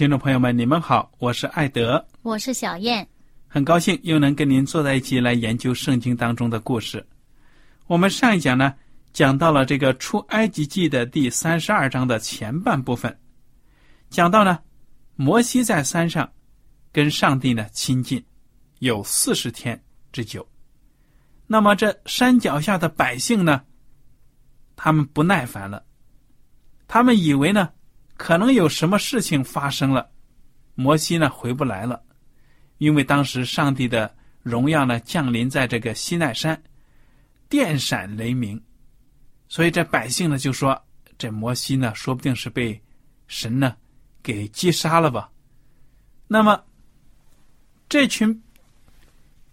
听众朋友们，你们好，我是艾德，我是小燕，很高兴又能跟您坐在一起来研究圣经当中的故事。我们上一讲呢。讲到了这个出埃及记的第三十二章的前半部分，讲到呢，摩西在山上跟上帝呢亲近，有四十天之久。那么这山脚下的百姓呢，他们不耐烦了，他们以为呢，可能有什么事情发生了，摩西呢回不来了，因为当时上帝的荣耀呢降临在这个西奈山，电闪雷鸣。所以这百姓呢就说：“这摩西呢，说不定是被神呢给击杀了吧？”那么这群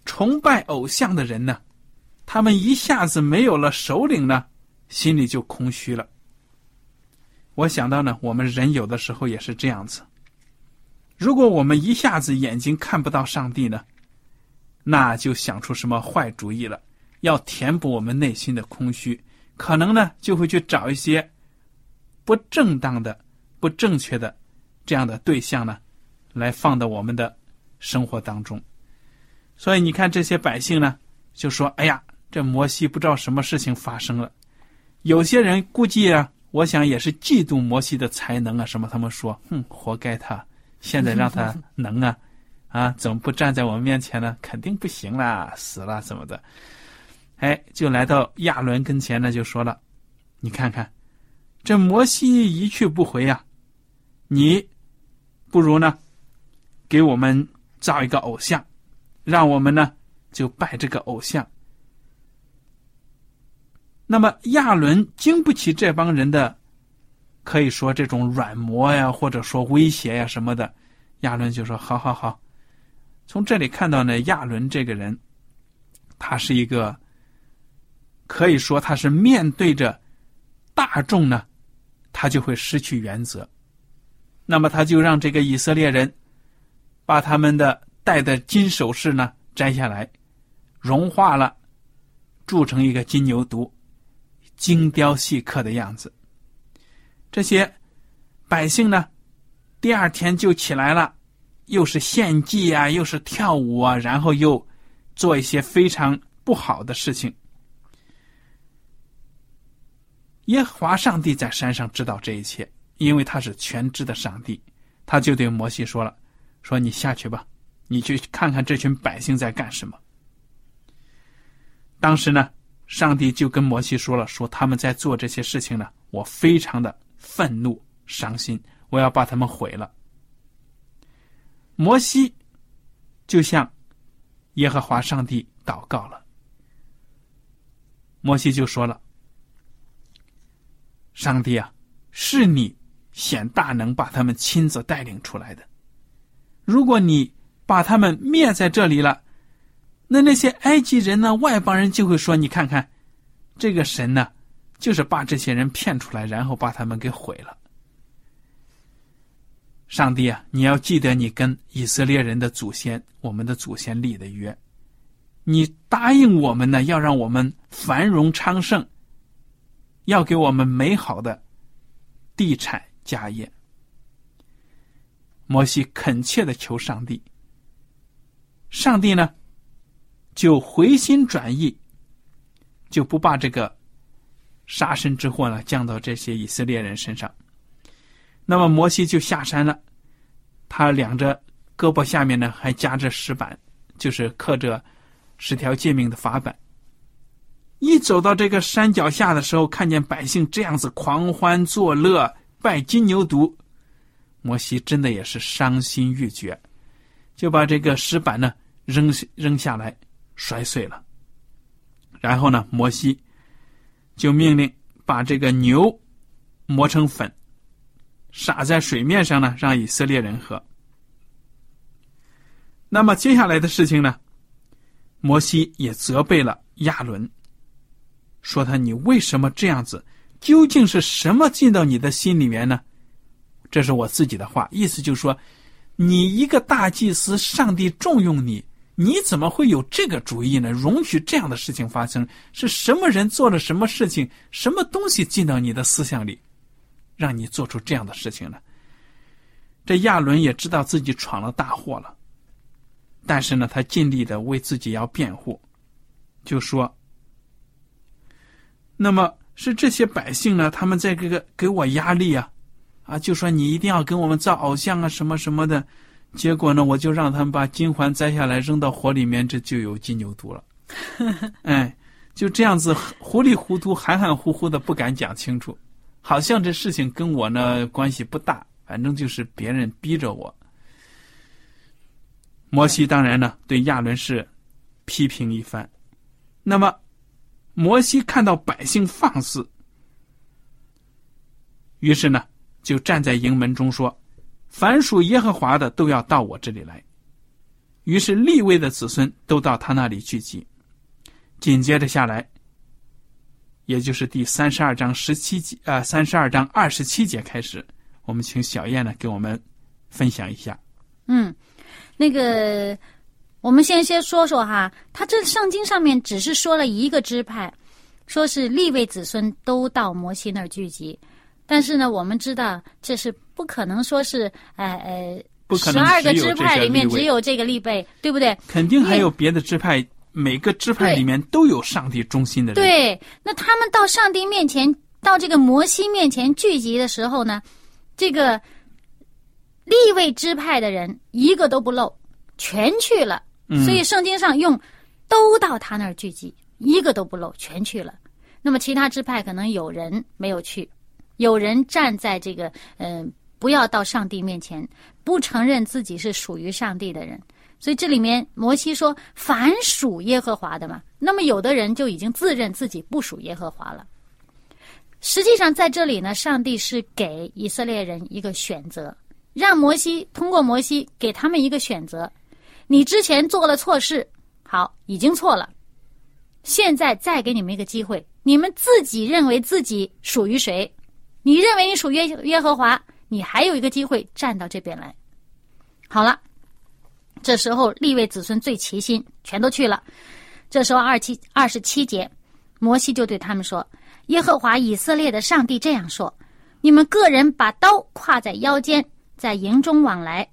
崇拜偶像的人呢，他们一下子没有了首领呢，心里就空虚了。我想到呢，我们人有的时候也是这样子。如果我们一下子眼睛看不到上帝呢，那就想出什么坏主意了，要填补我们内心的空虚。可能呢，就会去找一些不正当的、不正确的这样的对象呢，来放到我们的生活当中。所以你看，这些百姓呢，就说：“哎呀，这摩西不知道什么事情发生了。”有些人估计啊，我想也是嫉妒摩西的才能啊，什么？他们说：“哼，活该他，现在让他 能啊，啊，怎么不站在我们面前呢？肯定不行啦，死了怎么的？”哎，就来到亚伦跟前呢，就说了：“你看看，这摩西一去不回呀，你不如呢，给我们造一个偶像，让我们呢就拜这个偶像。那么亚伦经不起这帮人的，可以说这种软磨呀，或者说威胁呀什么的，亚伦就说：好好好。从这里看到呢，亚伦这个人，他是一个。”可以说他是面对着大众呢，他就会失去原则。那么他就让这个以色列人把他们的戴的金首饰呢摘下来，融化了，铸成一个金牛犊，精雕细刻的样子。这些百姓呢，第二天就起来了，又是献祭啊，又是跳舞啊，然后又做一些非常不好的事情。耶和华上帝在山上知道这一切，因为他是全知的上帝，他就对摩西说了：“说你下去吧，你去看看这群百姓在干什么。”当时呢，上帝就跟摩西说了：“说他们在做这些事情呢，我非常的愤怒、伤心，我要把他们毁了。”摩西就向耶和华上帝祷告了。摩西就说了。上帝啊，是你显大能把他们亲自带领出来的。如果你把他们灭在这里了，那那些埃及人呢，外邦人就会说：“你看看，这个神呢，就是把这些人骗出来，然后把他们给毁了。”上帝啊，你要记得你跟以色列人的祖先，我们的祖先立的约，你答应我们呢，要让我们繁荣昌盛，要给我们美好的地产家业。摩西恳切的求上帝，上帝呢，就回心转意，就不把这个杀身之祸呢降到这些以色列人身上。那么摩西就下山了，他两着胳膊下面呢还夹着石板，就是刻着十条诫命的法板。一走到这个山脚下的时候，看见百姓这样子狂欢作乐，拜金牛犊。摩西真的也是伤心欲绝，就把这个石板呢扔扔下来，摔碎了。然后呢，摩西就命令把这个牛磨成粉，撒在水面上呢，让以色列人喝。那么接下来的事情呢，摩西也责备了亚伦，说他你为什么这样子？究竟是什么进到你的心里面呢？这是我自己的话，意思就是说，你一个大祭司，上帝重用你，你怎么会有这个主意呢？容许这样的事情发生，是什么人做了什么事情，什么东西进到你的思想里，让你做出这样的事情呢？这亚伦也知道自己闯了大祸了，但是呢，他尽力的为自己要辩护，就说：“那么是这些百姓呢，他们在这个给我压力啊。”啊，就说你一定要跟我们造偶像啊，什么什么的，结果呢，我就让他们把金环摘下来扔到火里面，这就有金牛犊了。哎，就这样子糊里糊涂、含含糊糊的，不敢讲清楚，好像这事情跟我呢关系不大，反正就是别人逼着我。摩西当然呢对亚伦是批评一番，那么摩西看到百姓放肆，于是呢。就站在营门中说：“凡属耶和华的都要到我这里来。”于是立位的子孙都到他那里聚集。紧接着下来，也就是第三十二章十七节啊，三十二章二十七节开始，我们请小燕呢给我们分享一下。嗯，那个我们先先说说哈，他这圣经上面只是说了一个支派，说是立位子孙都到摩西那儿聚集。但是呢，我们知道这是不可能说是，呃呃，十二个支派里面只有这个立贝，对不对？肯定还有别的支派，每个支派里面都有上帝中心的人。对，那他们到上帝面前，到这个摩西面前聚集的时候呢，这个立位支派的人一个都不漏，全去了。所以圣经上用都到他那儿聚集，一个都不漏，全去了。那么其他支派可能有人没有去。有人站在这个，嗯，不要到上帝面前，不承认自己是属于上帝的人。所以这里面摩西说，凡属耶和华的嘛，那么有的人就已经自认自己不属耶和华了。实际上在这里呢，上帝是给以色列人一个选择，让摩西通过摩西给他们一个选择：你之前做了错事，好，已经错了，现在再给你们一个机会，你们自己认为自己属于谁？你认为你属约耶和华，你还有一个机会站到这边来。好了，这时候立位子孙最齐心，全都去了。这时候二七二十七节，摩西就对他们说：“耶和华以色列的上帝这样说：你们个人把刀挎在腰间，在营中往来，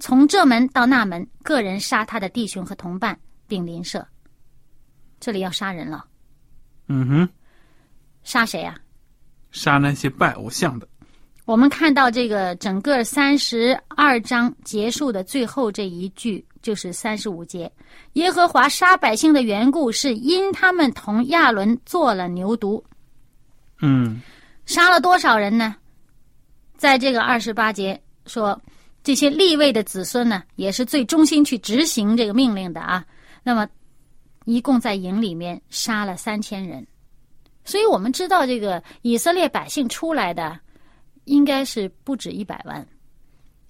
从这门到那门，个人杀他的弟兄和同伴，并邻舍。这里要杀人了。嗯哼，杀谁呀？”杀那些拜偶像的。我们看到这个整个三十二章结束的最后这一句，就是三十五节：耶和华杀百姓的缘故，是因他们同亚伦做了牛犊。嗯，杀了多少人呢？在这个二十八节说，这些立位的子孙呢，也是最忠心去执行这个命令的啊。那么，一共在营里面杀了三千人。所以我们知道，这个以色列百姓出来的应该是不止一百万。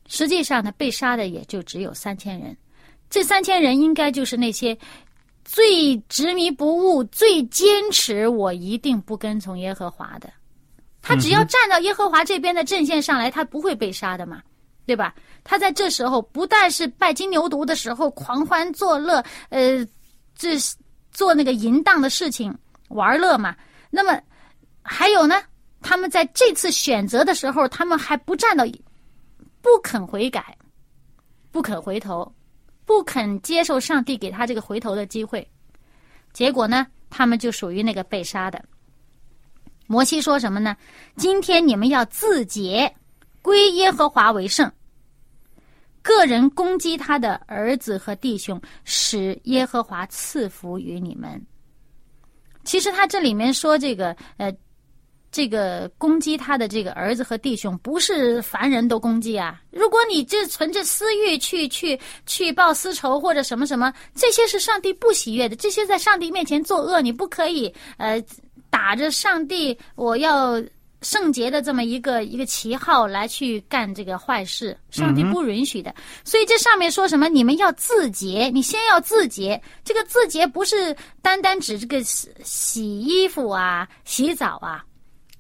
实际上呢，被杀的也就只有三千人。这三千人应该就是那些最执迷不悟、最坚持我一定不跟从耶和华的。他只要站到耶和华这边的阵线上来，他不会被杀的嘛，对吧？他在这时候不但是拜金牛犊的时候狂欢作乐，呃，这做那个淫荡的事情玩乐嘛。那么还有呢，他们在这次选择的时候，他们还不站到，不肯悔改，不肯回头，不肯接受上帝给他这个回头的机会。结果呢，他们就属于那个被杀的。摩西说什么呢？今天你们要自洁，归耶和华为圣。个人攻击他的儿子和弟兄，使耶和华赐福于你们。其实他这里面说这个，呃，这个攻击他的这个儿子和弟兄，不是凡人都攻击啊。如果你这存着私欲去去去报私仇或者什么什么，这些是上帝不喜悦的，这些在上帝面前作恶，你不可以呃。打着上帝我要圣洁的这么一个一个旗号来去干这个坏事，上帝不允许的。所以这上面说什么？你们要自洁，你先要自洁。这个自洁不是单单指这个洗洗衣服啊、洗澡啊，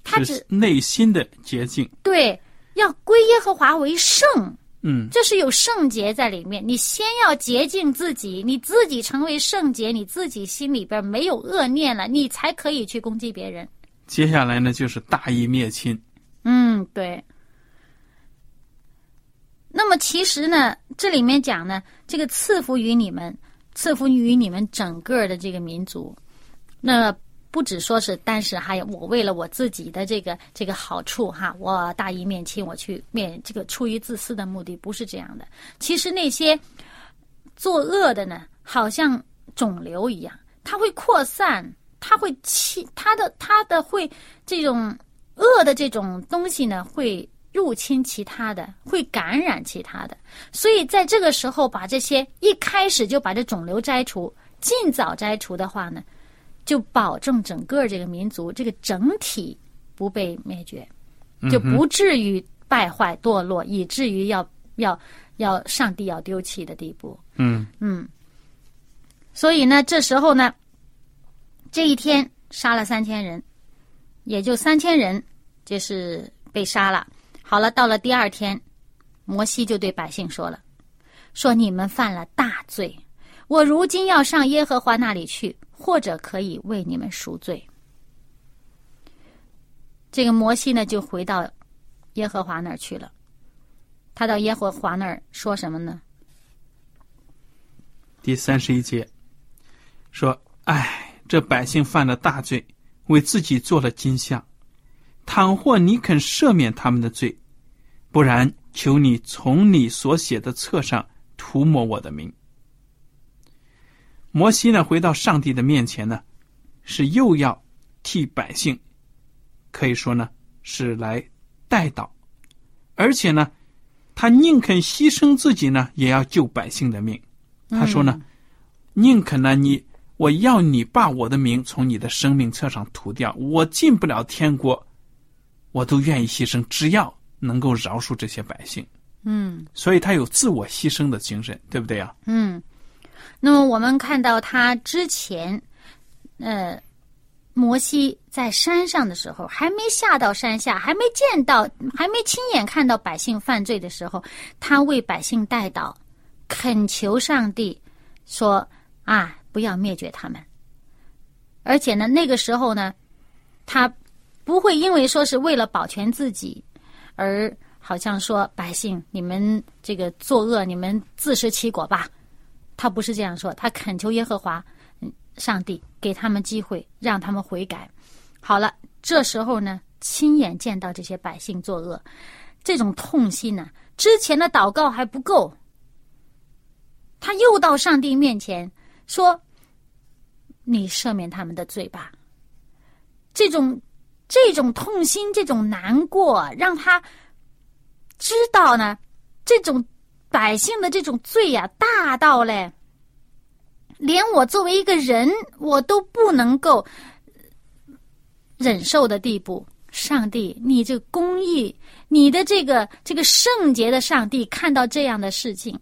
它指内心的洁净。对，要归耶和华为圣。嗯，这是有圣洁在里面。你先要洁净自己，你自己成为圣洁，你自己心里边没有恶念了，你才可以去攻击别人。接下来呢，就是大义灭亲。嗯，对。那么其实呢，这里面讲呢，这个赐福于你们，赐福于你们整个的这个民族，那。不只说是，但是还有我为了我自己的这个这个好处哈，我大义灭亲，我去灭这个出于自私的目的，不是这样的。其实那些作恶的呢，好像肿瘤一样，它会扩散，它会侵，他的他的会这种恶的这种东西呢，会入侵其他的，会感染其他的。所以在这个时候，把这些一开始就把这肿瘤摘除，尽早摘除的话呢。就保证整个这个民族这个整体不被灭绝，就不至于败坏堕落，以至于要要要上帝要丢弃的地步。嗯嗯。所以呢，这时候呢，这一天杀了三千人，也就三千人就是被杀了。好了，到了第二天，摩西就对百姓说了：“说你们犯了大罪，我如今要上耶和华那里去。”或者可以为你们赎罪。这个摩西呢，就回到耶和华那儿去了。他到耶和华那儿说什么呢？第三十一节说：“哎，这百姓犯了大罪，为自己做了金像。倘或你肯赦免他们的罪，不然，求你从你所写的册上涂抹我的名。”摩西呢，回到上帝的面前呢，是又要替百姓，可以说呢是来代祷，而且呢，他宁肯牺牲自己呢，也要救百姓的命。他说呢，宁肯呢，你我要你把我的名从你的生命册上涂掉，我进不了天国，我都愿意牺牲，只要能够饶恕这些百姓。嗯，所以他有自我牺牲的精神，对不对啊？嗯。那么我们看到他之前，呃，摩西在山上的时候，还没下到山下，还没见到，还没亲眼看到百姓犯罪的时候，他为百姓代祷，恳求上帝说：“啊，不要灭绝他们。”而且呢，那个时候呢，他不会因为说是为了保全自己，而好像说百姓你们这个作恶，你们自食其果吧。他不是这样说，他恳求耶和华，上帝给他们机会，让他们悔改。好了，这时候呢，亲眼见到这些百姓作恶，这种痛心呢，之前的祷告还不够，他又到上帝面前说：“你赦免他们的罪吧。”这种这种痛心，这种难过，让他知道呢，这种。百姓的这种罪呀，大到嘞，连我作为一个人，我都不能够忍受的地步。上帝，你这公义，你的这个这个圣洁的上帝，看到这样的事情，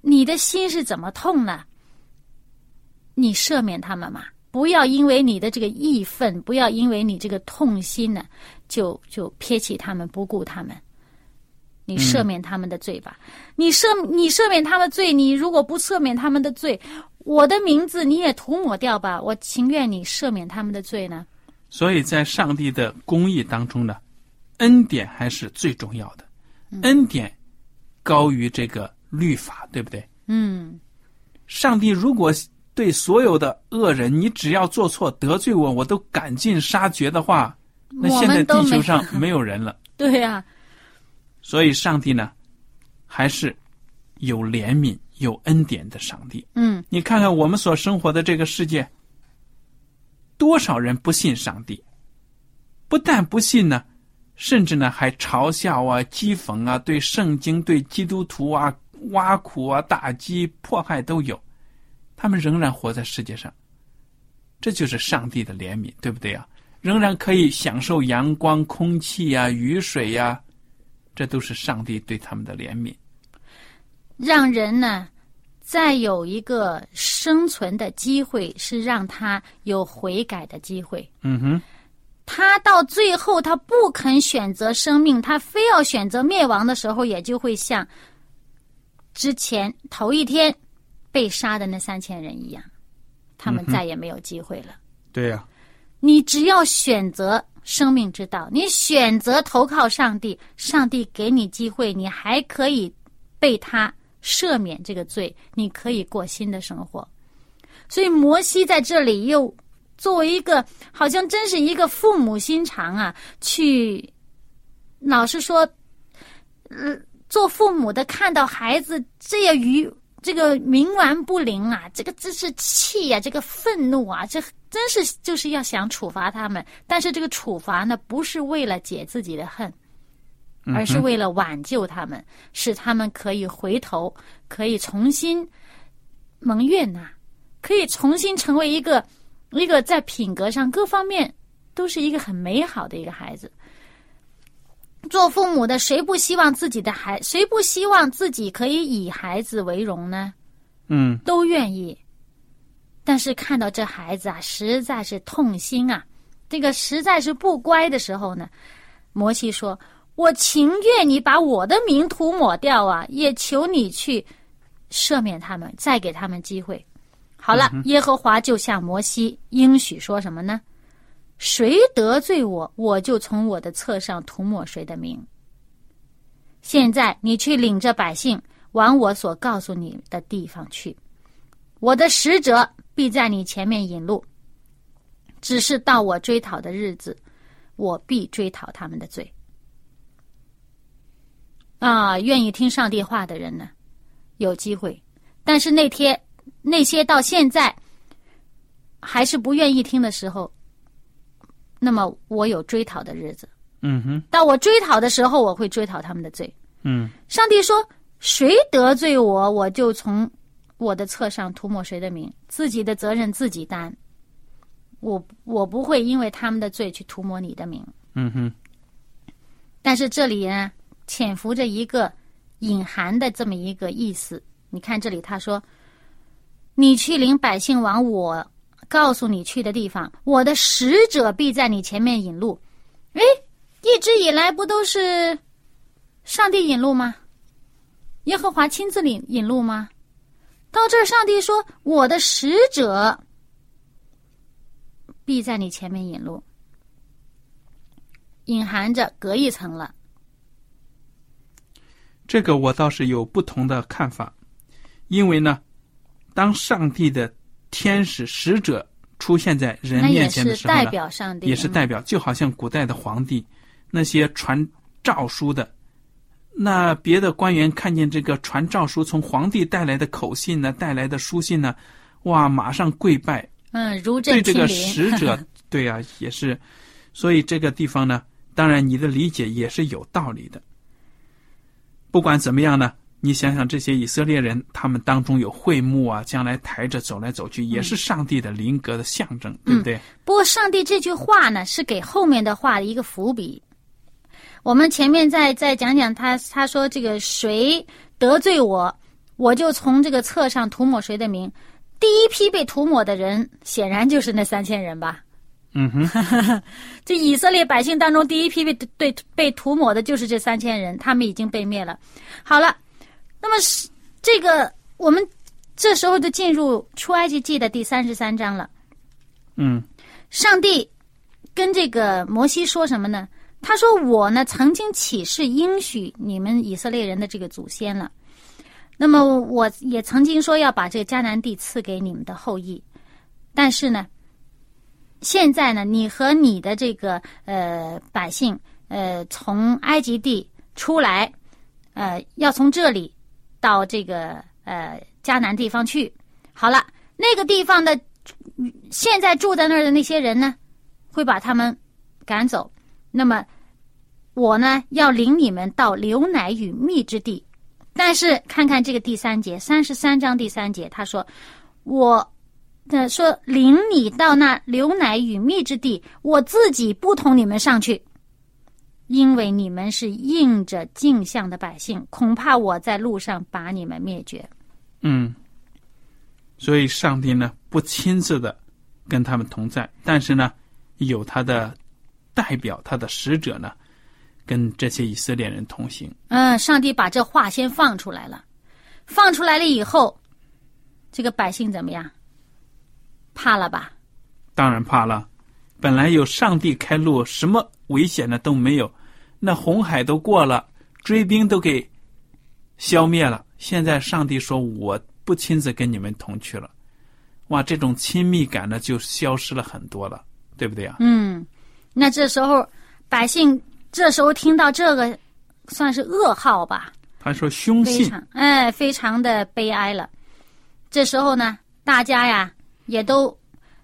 你的心是怎么痛呢？你赦免他们嘛，不要因为你的这个义愤，不要因为你这个痛心呢，就就撇弃他们，不顾他们。你赦免他们的罪吧，你赦你赦免他们罪，你如果不赦免他们的罪，我的名字你也涂抹掉吧，我情愿你赦免他们的罪呢。所以在上帝的公义当中呢，恩典还是最重要的，恩典高于这个律法，对不对？嗯，上帝如果对所有的恶人，你只要做错得罪我，我都赶尽杀绝的话，那现在地球上没有人了。对呀。所以，上帝呢，还是有怜悯、有恩典的上帝。嗯，你看看我们所生活的这个世界，多少人不信上帝？不但不信呢，甚至呢还嘲笑啊、讥讽啊，对圣经、对基督徒啊挖苦啊、打击、迫害都有。他们仍然活在世界上，这就是上帝的怜悯，对不对啊？仍然可以享受阳光、空气呀、雨水呀。这都是上帝对他们的怜悯，让人呢再有一个生存的机会，是让他有悔改的机会。嗯哼，他到最后他不肯选择生命，他非要选择灭亡的时候，也就会像之前头一天被杀的那三千人一样，他们再也没有机会了。对呀，你只要选择。生命之道，你选择投靠上帝，上帝给你机会，你还可以被他赦免这个罪，你可以过新的生活。所以摩西在这里又作为一个，好像真是一个父母心肠啊，去老是说，呃，做父母的看到孩子这样愚。这个冥顽不灵啊，这个真是气呀，这个愤怒啊，这真是就是要想处罚他们。但是这个处罚呢，不是为了解自己的恨，而是为了挽救他们，使他们可以回头，可以重新蒙悦呐，可以重新成为一个一个在品格上各方面都是一个很美好的一个孩子。做父母的，谁不希望自己的孩，谁不希望自己可以以孩子为荣呢？嗯，都愿意。但是看到这孩子啊，实在是痛心啊，这个实在是不乖的时候呢，摩西说：“我情愿你把我的名涂抹掉啊，也求你去赦免他们，再给他们机会。”好了，耶和华就向摩西应许说什么呢？谁得罪我，我就从我的册上涂抹谁的名。现在你去领着百姓往我所告诉你的地方去，我的使者必在你前面引路。只是到我追讨的日子，我必追讨他们的罪。啊，愿意听上帝话的人呢，有机会；但是那天那些到现在还是不愿意听的时候。那么我有追讨的日子，嗯哼。到我追讨的时候，我会追讨他们的罪。嗯。上帝说：“谁得罪我，我就从我的册上涂抹谁的名，自己的责任自己担。我我不会因为他们的罪去涂抹你的名。”嗯哼。但是这里呢，潜伏着一个隐含的这么一个意思。你看这里他说：“你去领百姓往我。”告诉你去的地方，我的使者必在你前面引路。哎，一直以来不都是上帝引路吗？耶和华亲自领引路吗？到这儿，上帝说：“我的使者必在你前面引路。”隐含着隔一层了。这个我倒是有不同的看法，因为呢，当上帝的。天使使者出现在人面前的时候呢，也是代表，就好像古代的皇帝，那些传诏书的，那别的官员看见这个传诏书从皇帝带来的口信呢，带来的书信呢，哇，马上跪拜，嗯，如对这个使者，对啊，也是，所以这个地方呢，当然你的理解也是有道理的。不管怎么样呢。你想想，这些以色列人，他们当中有会幕啊，将来抬着走来走去，也是上帝的灵格的象征，对不对？不过，上帝这句话呢，是给后面的话的一个伏笔。我们前面再再讲讲他，他说这个谁得罪我，我就从这个册上涂抹谁的名。第一批被涂抹的人，显然就是那三千人吧。嗯哼，这以色列百姓当中，第一批被对被涂抹的就是这三千人，他们已经被灭了。好了，那么是这个我们这时候就进入出埃及记的第三十三章了。嗯，上帝跟这个摩西说什么呢？他说：“我呢，曾经起誓应许你们以色列人的这个祖先了。那么我也曾经说要把这个迦南地赐给你们的后裔，但是呢。”现在呢，你和你的这个呃百姓呃从埃及地出来，呃要从这里到这个呃迦南地方去。好了，那个地方的现在住在那儿的那些人呢，会把他们赶走。那么我呢要领你们到流奶与蜜之地。但是看看这个第三节，三十三章第三节，他说我。他说：“领你到那流奶与蜜之地，我自己不同你们上去，因为你们是应着镜像的百姓，恐怕我在路上把你们灭绝。”嗯，所以上帝呢不亲自的跟他们同在，但是呢有他的代表，他的使者呢跟这些以色列人同行。嗯，上帝把这话先放出来了，放出来了以后，这个百姓怎么样？怕了吧？当然怕了。本来有上帝开路，什么危险的都没有。那红海都过了，追兵都给消灭了。现在上帝说：“我不亲自跟你们同去了。”哇，这种亲密感呢就消失了很多了，对不对啊？嗯，那这时候百姓这时候听到这个，算是噩耗吧？他说：“凶信。”哎，非常的悲哀了。这时候呢，大家呀。也都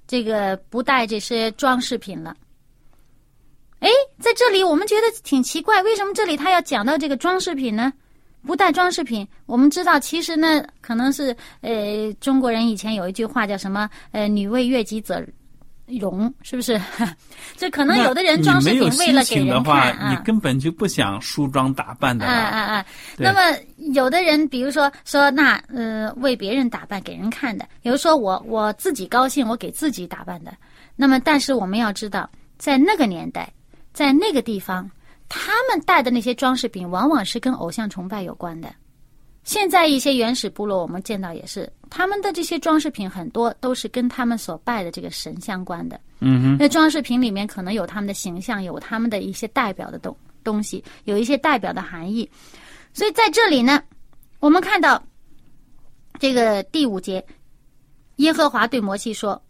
这个不带这些装饰品了。哎，在这里我们觉得挺奇怪，为什么这里他要讲到这个装饰品呢？不带装饰品，我们知道其实呢，可能是呃中国人以前有一句话叫什么？呃，女为悦己者容，是不是？这可能有的人装饰品为了给人看啊，你根本就不想梳妆打扮的。啊啊啊！那么有的人，比如说说那呃为别人打扮给人看的，比如说我我自己高兴，我给自己打扮的。那么，但是我们要知道，在那个年代，在那个地方，他们带的那些装饰品，往往是跟偶像崇拜有关的。现在一些原始部落，我们见到也是，他们的这些装饰品很多都是跟他们所拜的这个神相关的。嗯哼，那装饰品里面可能有他们的形象，有他们的一些代表的东东西，有一些代表的含义。所以在这里呢，我们看到这个第五节，耶和华对摩西说：“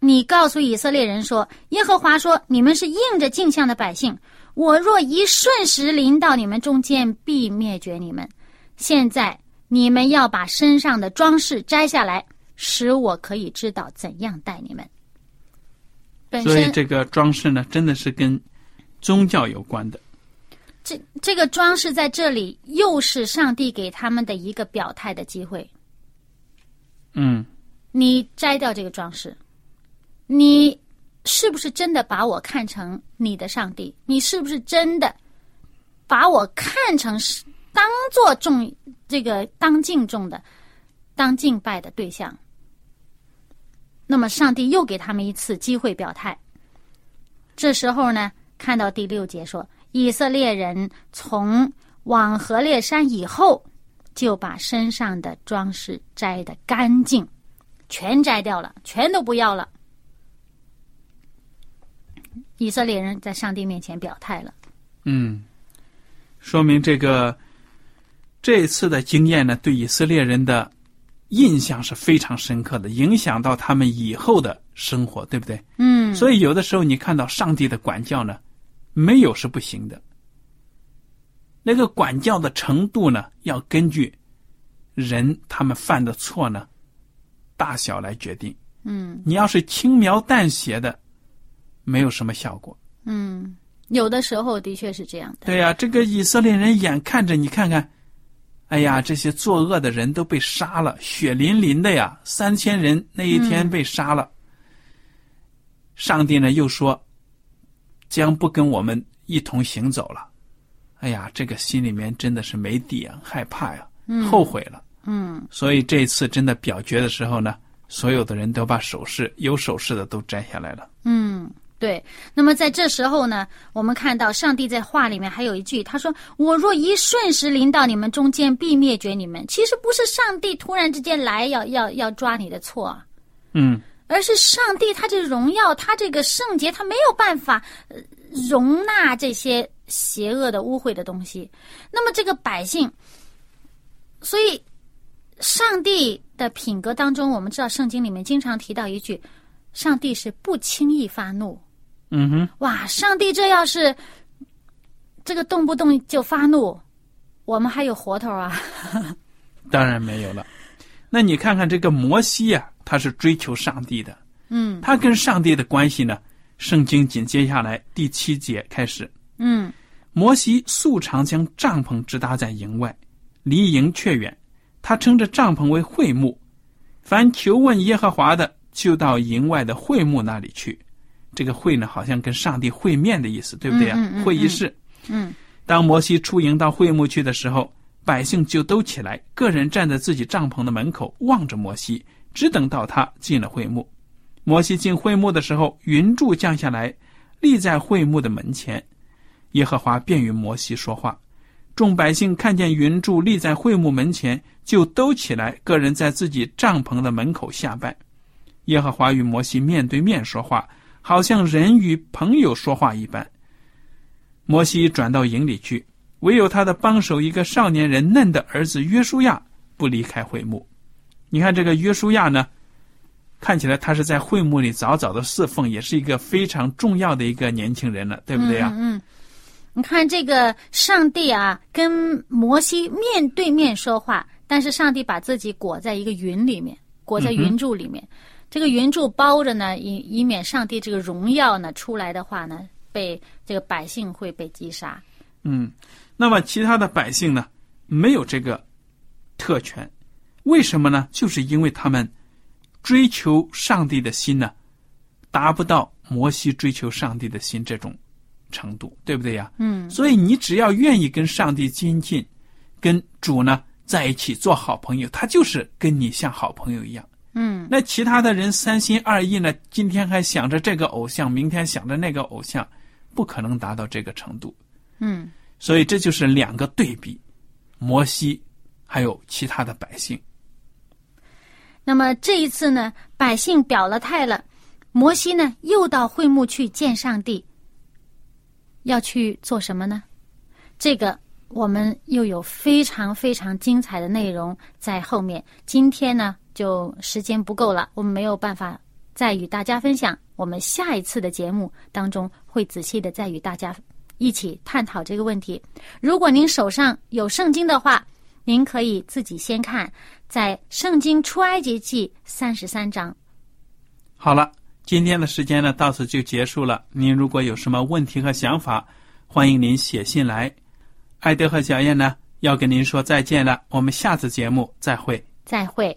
你告诉以色列人说，耶和华说，你们是应着镜像的百姓，我若一瞬时临到你们中间，必灭绝你们。”现在你们要把身上的装饰摘下来，使我可以知道怎样待你们。所以这个装饰呢，真的是跟宗教有关的。这这个装饰在这里，又是上帝给他们的一个表态的机会。嗯，你摘掉这个装饰，你是不是真的把我看成你的上帝？你是不是真的把我看成是？当做重这个当敬重的、当敬拜的对象，那么上帝又给他们一次机会表态。这时候呢，看到第六节说，以色列人从往河烈山以后，就把身上的装饰摘得干净，全摘掉了，全都不要了。以色列人在上帝面前表态了。嗯，说明这个。这次的经验呢，对以色列人的印象是非常深刻的，影响到他们以后的生活，对不对？嗯。所以有的时候你看到上帝的管教呢，没有是不行的。那个管教的程度呢，要根据人他们犯的错呢大小来决定。嗯。你要是轻描淡写的，没有什么效果。嗯，有的时候的确是这样的。对呀，这个以色列人眼看着，你看看。哎呀，这些作恶的人都被杀了，血淋淋的呀！三千人那一天被杀了。上帝呢又说，将不跟我们一同行走了。哎呀，这个心里面真的是没底啊，害怕呀，后悔了。嗯所以这一次真的表决的时候呢，所有的人都把首饰有首饰的都摘下来了。嗯，对。那么在这时候呢，我们看到上帝在话里面还有一句，他说：“我若一瞬时临到你们中间，必灭绝你们。”其实不是上帝突然之间来要要要抓你的错啊，嗯而是上帝他这荣耀，他这个圣洁，他没有办法呃容纳这些邪恶的污秽的东西。那么这个百姓，所以上帝的品格当中，我们知道圣经里面经常提到一句：上帝是不轻易发怒。嗯哼，哇，上帝这要是这个动不动就发怒，我们还有活头啊？当然没有了。那你看看这个摩西呀、他是追求上帝的，嗯他跟上帝的关系呢？圣经紧接下来第七节开始，嗯摩西素常将帐篷直搭在营外，离营却远。他称这帐篷为会幕。凡求问耶和华的，就到营外的会幕那里去。这个会呢，好像跟上帝会面的意思，对不对啊、嗯嗯嗯会议室。嗯当摩西出营到会幕去的时候，百姓就都起来，个人站在自己帐篷的门口，望着摩西，只等到他进了会幕。摩西进会幕的时候，云柱降下来，立在会幕的门前。耶和华便与摩西说话。众百姓看见云柱立在会幕门前，就都起来，个人在自己帐篷的门口下拜。耶和华与摩西面对面说话，好像人与朋友说话一般。摩西转到营里去，唯有他的帮手一个少年人嫩的儿子约书亚不离开会幕。你看这个约书亚呢，看起来他是在会幕里早早的侍奉，也是一个非常重要的一个年轻人了，对不对啊、嗯嗯，你看这个上帝啊，跟摩西面对面说话，但是上帝把自己裹在一个云里面，裹在云柱里面，这个云柱包着呢，以以免上帝这个荣耀呢出来的话呢，被这个百姓会被击杀。嗯，那么其他的百姓呢，没有这个特权，为什么呢？就是因为他们追求上帝的心呢，达不到摩西追求上帝的心这种程度，对不对呀？嗯所以你只要愿意跟上帝亲近，跟主呢在一起做好朋友，他就是跟你像好朋友一样。嗯那其他的人三心二意呢，今天还想着这个偶像，明天想着那个偶像，不可能达到这个程度。嗯所以这就是两个对比，摩西还有其他的百姓。那么这一次呢，百姓表了态了，摩西呢又到会幕去见上帝，要去做什么呢？这个我们又有非常非常精彩的内容在后面。今天呢，就时间不够了，我们没有办法再与大家分享。我们下一次的节目当中会仔细的再与大家一起探讨这个问题。如果您手上有圣经的话，您可以自己先看，在《圣经出埃及记》三十三章。好了，今天的时间呢到此就结束了。您如果有什么问题和想法，欢迎您写信来。艾德和小燕呢要跟您说再见了，我们下次节目再会。再会。